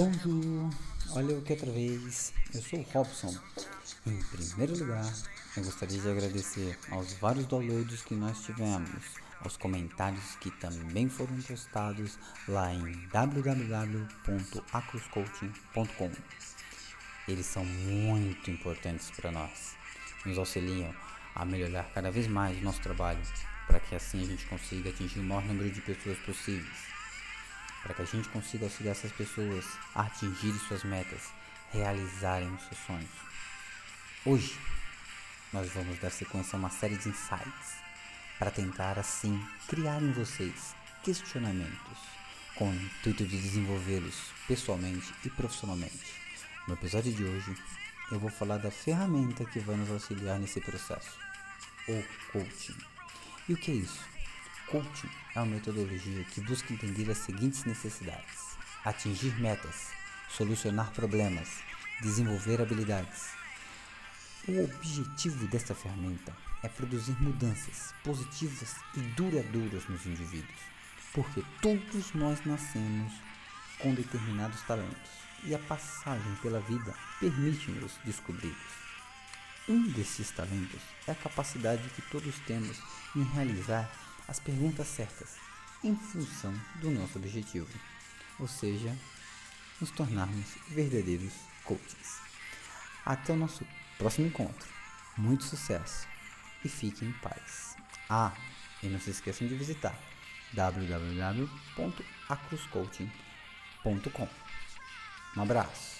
Bonjour, olha eu aqui outra vez, eu sou o Robson. Em primeiro lugar, eu gostaria de agradecer aos vários downloads que nós tivemos, aos comentários que também foram postados lá em www.acroscoaching.com. Eles são muito importantes para nós, nos auxiliam a melhorar cada vez mais o nosso trabalho, para que assim a gente consiga atingir o maior número de pessoas possíveis para que a gente consiga auxiliar essas pessoas a atingirem suas metas, realizarem os seus sonhos. Hoje, nós vamos dar sequência a uma série de insights para tentar assim criar em vocês questionamentos com o intuito de desenvolvê-los pessoalmente e profissionalmente. No episódio de hoje, eu vou falar da ferramenta que vai nos auxiliar nesse processo, o coaching. E o que é isso? Coaching é uma metodologia que busca entender as seguintes necessidades: atingir metas, solucionar problemas, desenvolver habilidades. O objetivo desta ferramenta é produzir mudanças positivas e duradouras nos indivíduos, porque todos nós nascemos com determinados talentos e a passagem pela vida permite-nos descobri-los. Um desses talentos é a capacidade que todos temos em realizar as perguntas certas em função do nosso objetivo, ou seja, nos tornarmos verdadeiros coaches. Até o nosso próximo encontro. Muito sucesso e fiquem em paz. Ah, e não se esqueçam de visitar www.acroscoaching.com. Um abraço.